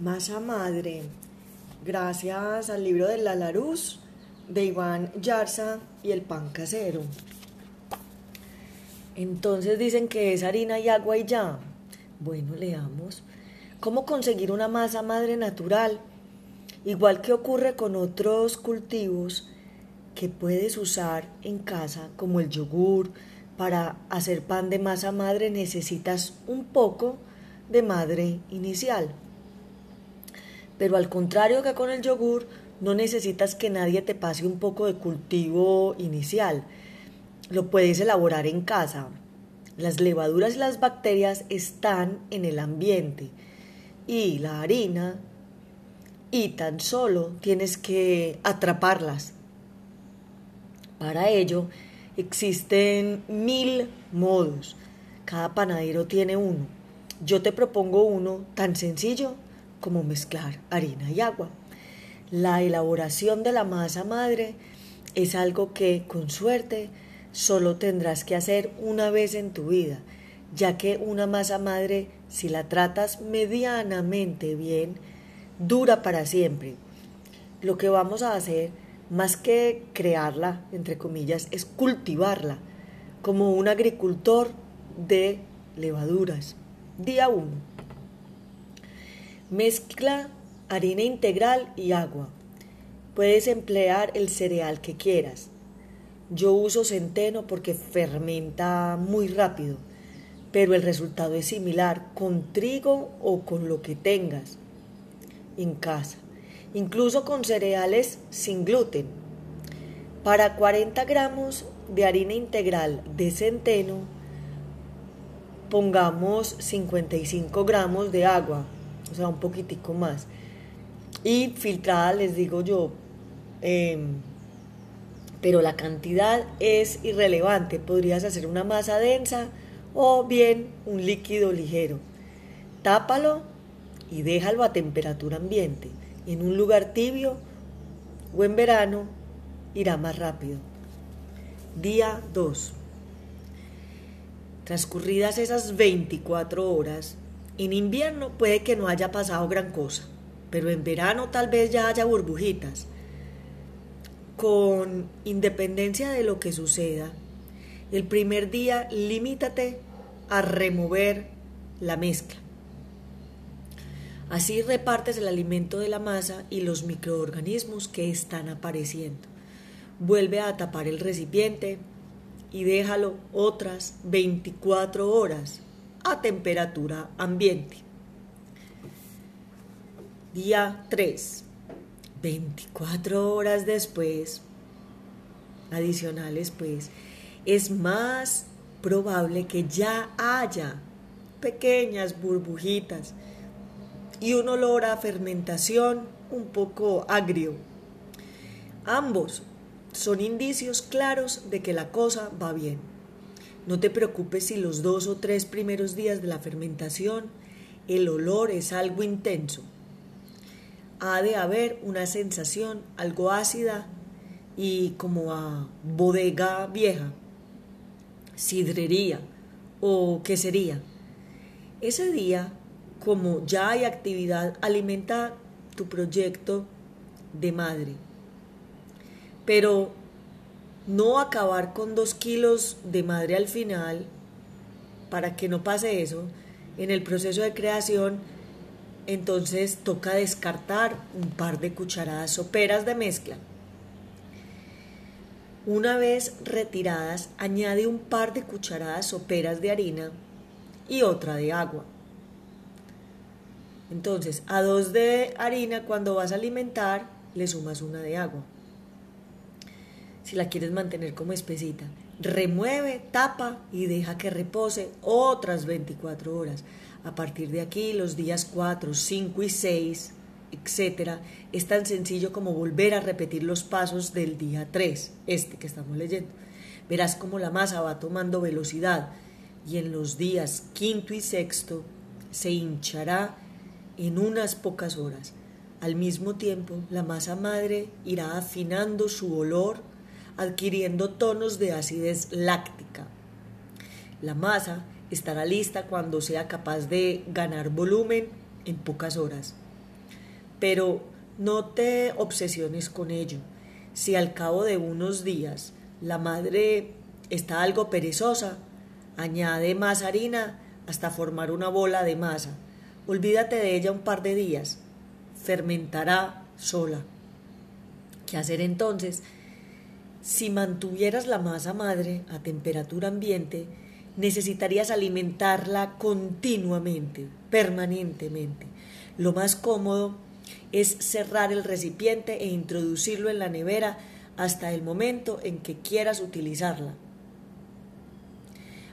Masa madre, gracias al libro de La Laruz de Iván Yarza y el pan casero. Entonces dicen que es harina y agua y ya. Bueno, leamos. ¿Cómo conseguir una masa madre natural? Igual que ocurre con otros cultivos que puedes usar en casa, como el yogur, para hacer pan de masa madre necesitas un poco de madre inicial. Pero al contrario que con el yogur, no necesitas que nadie te pase un poco de cultivo inicial. Lo puedes elaborar en casa. Las levaduras y las bacterias están en el ambiente y la harina y tan solo tienes que atraparlas. Para ello existen mil modos. Cada panadero tiene uno. Yo te propongo uno tan sencillo como mezclar harina y agua. La elaboración de la masa madre es algo que, con suerte, solo tendrás que hacer una vez en tu vida, ya que una masa madre, si la tratas medianamente bien, dura para siempre. Lo que vamos a hacer, más que crearla, entre comillas, es cultivarla como un agricultor de levaduras. Día 1. Mezcla harina integral y agua. Puedes emplear el cereal que quieras. Yo uso centeno porque fermenta muy rápido, pero el resultado es similar con trigo o con lo que tengas en casa, incluso con cereales sin gluten. Para 40 gramos de harina integral de centeno, pongamos 55 gramos de agua, o sea, un poquitico más. Y filtrada, les digo yo, em, pero la cantidad es irrelevante. Podrías hacer una masa densa o bien un líquido ligero. Tápalo y déjalo a temperatura ambiente. En un lugar tibio o en verano irá más rápido. Día 2. Transcurridas esas 24 horas, en invierno puede que no haya pasado gran cosa, pero en verano tal vez ya haya burbujitas. Con independencia de lo que suceda, el primer día limítate a remover la mezcla. Así repartes el alimento de la masa y los microorganismos que están apareciendo. Vuelve a tapar el recipiente y déjalo otras 24 horas a temperatura ambiente. Día 3. 24 horas después, adicionales pues, es más probable que ya haya pequeñas burbujitas y un olor a fermentación un poco agrio. Ambos son indicios claros de que la cosa va bien. No te preocupes si los dos o tres primeros días de la fermentación el olor es algo intenso. Ha de haber una sensación algo ácida y como a bodega vieja, sidrería o quesería. Ese día, como ya hay actividad, alimenta tu proyecto de madre. Pero no acabar con dos kilos de madre al final, para que no pase eso, en el proceso de creación, entonces toca descartar un par de cucharadas soperas de mezcla. Una vez retiradas, añade un par de cucharadas soperas de harina y otra de agua. Entonces, a dos de harina cuando vas a alimentar, le sumas una de agua si la quieres mantener como espesita. Remueve, tapa y deja que repose otras 24 horas. A partir de aquí, los días 4, 5 y 6, etcétera, es tan sencillo como volver a repetir los pasos del día 3, este que estamos leyendo. Verás cómo la masa va tomando velocidad y en los días quinto y sexto se hinchará en unas pocas horas. Al mismo tiempo, la masa madre irá afinando su olor adquiriendo tonos de acidez láctica. La masa estará lista cuando sea capaz de ganar volumen en pocas horas. pero no te obsesiones con ello. Si al cabo de unos días la madre está algo perezosa, añade más harina hasta formar una bola de masa. Olvídate de ella un par de días. Fermentará sola. ¿Qué hacer entonces? Si mantuvieras la masa madre a temperatura ambiente, necesitarías alimentarla continuamente, permanentemente. Lo más cómodo es cerrar el recipiente e introducirlo en la nevera hasta el momento en que quieras utilizarla.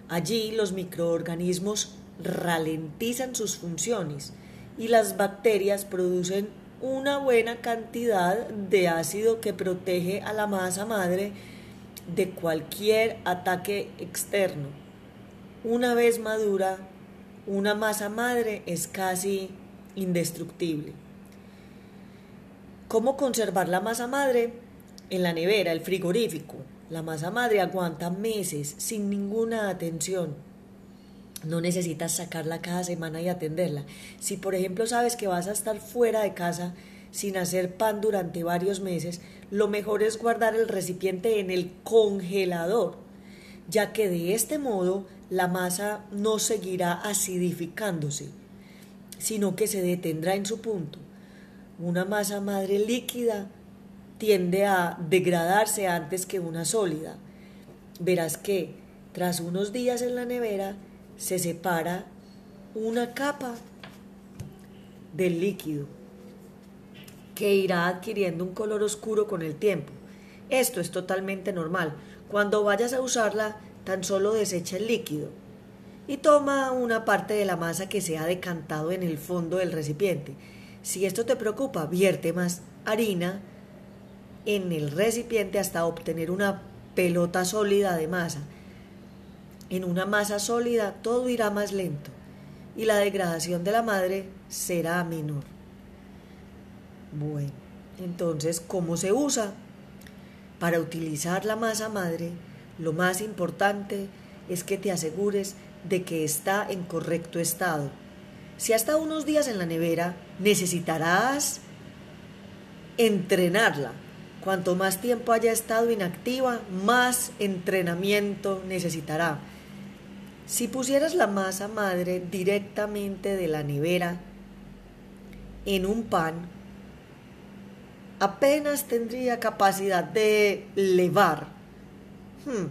Allí los microorganismos ralentizan sus funciones y las bacterias producen una buena cantidad de ácido que protege a la masa madre de cualquier ataque externo. Una vez madura, una masa madre es casi indestructible. ¿Cómo conservar la masa madre? En la nevera, el frigorífico. La masa madre aguanta meses sin ninguna atención. No necesitas sacarla cada semana y atenderla. Si por ejemplo sabes que vas a estar fuera de casa sin hacer pan durante varios meses, lo mejor es guardar el recipiente en el congelador, ya que de este modo la masa no seguirá acidificándose, sino que se detendrá en su punto. Una masa madre líquida tiende a degradarse antes que una sólida. Verás que tras unos días en la nevera se separa una capa del líquido que irá adquiriendo un color oscuro con el tiempo. Esto es totalmente normal. Cuando vayas a usarla, tan solo desecha el líquido y toma una parte de la masa que se ha decantado en el fondo del recipiente si esto te preocupa, vierte más harina en el recipiente hasta obtener una pelota sólida de masa. En una masa sólida todo irá más lento y la degradación de la madre será menor. Bueno, entonces, ¿cómo se usa? Para utilizar la masa madre, lo más importante es que te asegures de que está en correcto estado si ha estado unos días en la nevera, necesitarás entrenarla. Cuanto más tiempo haya estado inactiva, más entrenamiento necesitará. Si pusieras la masa madre directamente de la nevera en un pan, apenas tendría capacidad de levar. Hmm,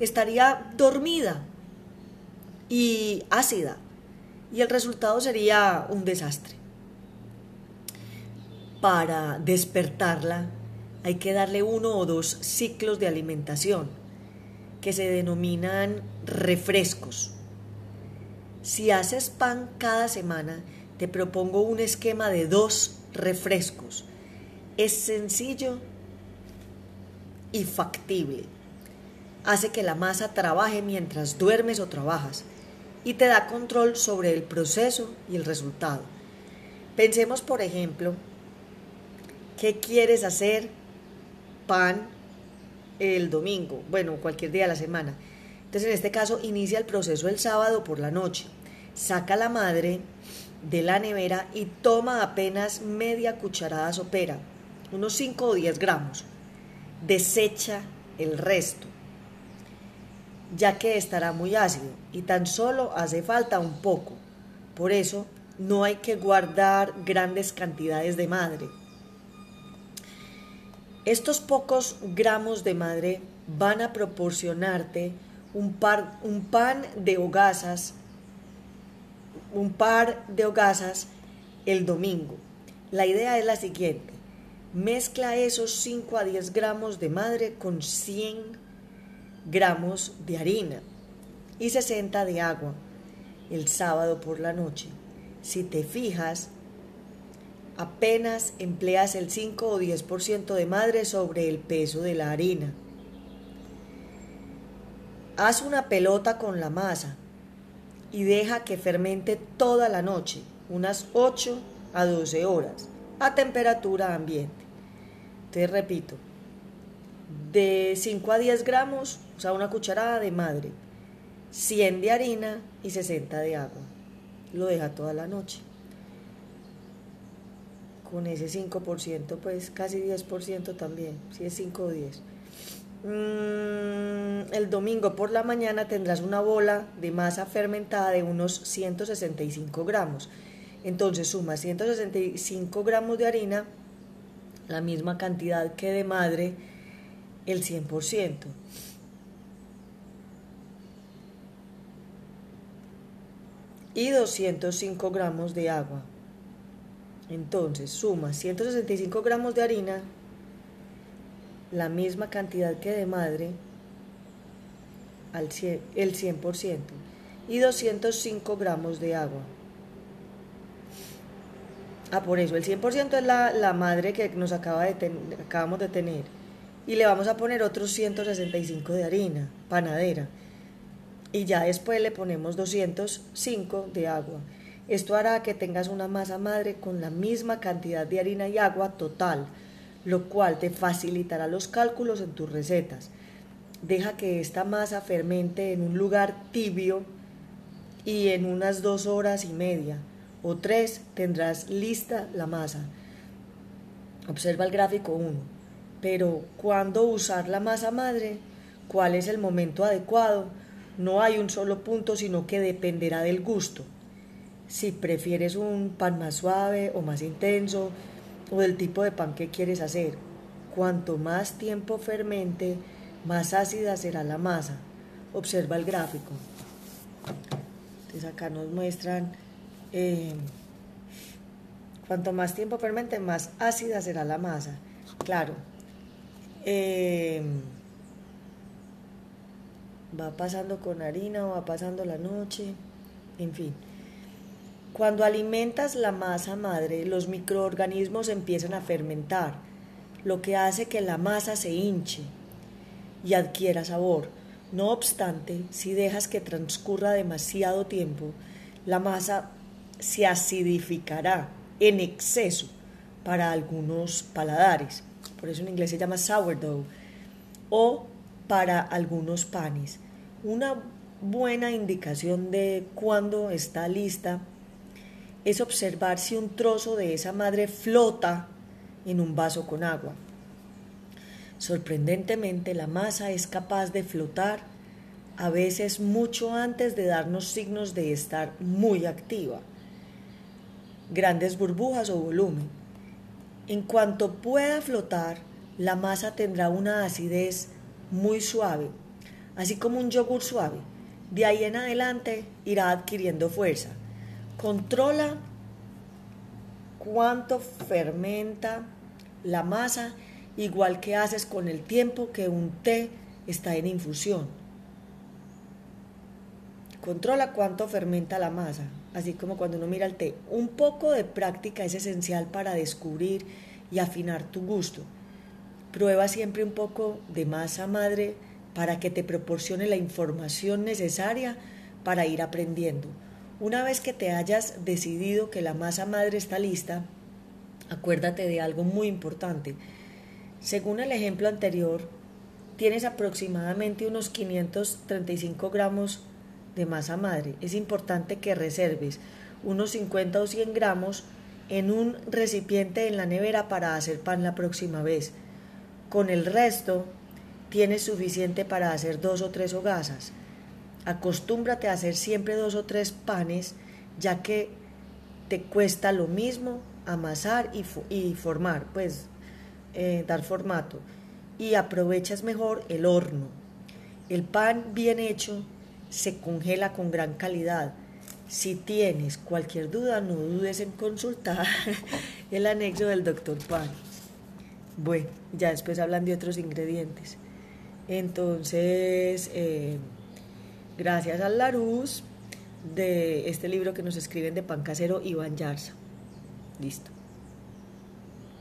estaría dormida y ácida y el resultado sería un desastre. Para despertarla hay que darle uno o dos ciclos de alimentación que se denominan refrescos. Si haces pan cada semana, te propongo un esquema de dos refrescos. Es sencillo y factible. Hace que la masa trabaje mientras duermes o trabajas y te da control sobre el proceso y el resultado. Pensemos, por ejemplo, ¿qué quieres hacer pan el domingo? Bueno, cualquier día de la semana. Entonces, en este caso, inicia el proceso el sábado por la noche. Saca la madre de la nevera y toma apenas media cucharada sopera, unos 5 o 10 gramos. Desecha el resto ya que estará muy ácido y tan solo hace falta un poco. Por eso no hay que guardar grandes cantidades de madre. Estos pocos gramos de madre van a proporcionarte un, par, un pan de hogazas, un par de hogazas el domingo. La idea es la siguiente. Mezcla esos 5 a 10 gramos de madre con 100 gramos de harina y 60 de agua el sábado por la noche. Si te fijas, apenas empleas el 5 o 10% de madre sobre el peso de la harina. Haz una pelota con la masa y deja que fermente toda la noche, unas 8 a 12 horas, a temperatura ambiente. Te repito, de 5 a 10 gramos o sea, una cucharada de madre, 100 de harina y 60 de agua. Lo deja toda la noche. Con ese 5%, pues casi 10% también, si es 5 o 10. Mm, el domingo por la mañana tendrás una bola de masa fermentada de unos 165 gramos. Entonces suma 165 gramos de harina, la misma cantidad que de madre, el 100%. Y 205 gramos de agua. Entonces suma 165 gramos de harina, la misma cantidad que de madre, al el 100%, y 205 gramos de agua. Ah, por eso, el 100% es la, la, madre que nos acaba de acabamos de tener. Y le vamos a poner otros 165 de harina, panadera. Y ya después le ponemos 205 de agua. Esto hará que tengas una masa madre con la misma cantidad de harina y agua total, lo cual te facilitará los cálculos en tus recetas. Deja que esta masa fermente en un lugar tibio y en unas dos horas y media o tres tendrás lista la masa. Observa el gráfico 1. Pero ¿cuándo usar la masa madre? ¿Cuál es el momento adecuado? No hay un solo punto, sino que dependerá del gusto si prefieres un pan más suave o más intenso o del tipo de pan que quieres hacer. Cuanto más tiempo fermente, más ácida será la masa. Observa el gráfico. Entonces acá nos muestran eh, cuanto más tiempo fermente, más ácida será la masa. Claro. Eh, va pasando con harina o va pasando la noche, en fin. Cuando alimentas la masa madre, los microorganismos empiezan a fermentar, lo que hace que la masa se hinche y adquiera sabor. No obstante, si dejas que transcurra demasiado tiempo, la masa se acidificará en exceso para algunos paladares. Por eso en inglés se llama sourdough. O para algunos panes. Una buena indicación de cuándo está lista es observar si un trozo de esa madre flota en un vaso con agua. Sorprendentemente, la masa es capaz de flotar a veces mucho antes de darnos signos de estar muy activa. Grandes burbujas o volumen. En cuanto pueda flotar, la masa tendrá una acidez muy suave, así como un yogur suave. De ahí en adelante irá adquiriendo fuerza. Controla cuánto fermenta la masa, igual que haces con el tiempo que un té está en infusión. Controla cuánto fermenta la masa, así como cuando uno mira el té. Un poco de práctica es esencial para descubrir y afinar tu gusto. Prueba siempre un poco de masa madre para que te proporcione la información necesaria para ir aprendiendo. Una vez que te hayas decidido que la masa madre está lista, acuérdate de algo muy importante. Según el ejemplo anterior, tienes aproximadamente unos 535 gramos de masa madre. Es importante que reserves unos 50 o 100 gramos en un recipiente en la nevera para hacer pan la próxima vez. Con el resto, tienes suficiente para hacer dos o tres hogazas. Acostúmbrate a hacer siempre dos o tres panes, ya que te cuesta lo mismo amasar y, formar, pues eh, dar formato. Y aprovechas mejor el horno. El pan bien hecho se congela con gran calidad. Si tienes cualquier duda, no dudes en consultar el anexo del doctor Pan. Bueno, ya después hablan de otros ingredientes. Entonces, eh, gracias a Larus de este libro que nos escriben de pan casero Iván Yarza. Listo.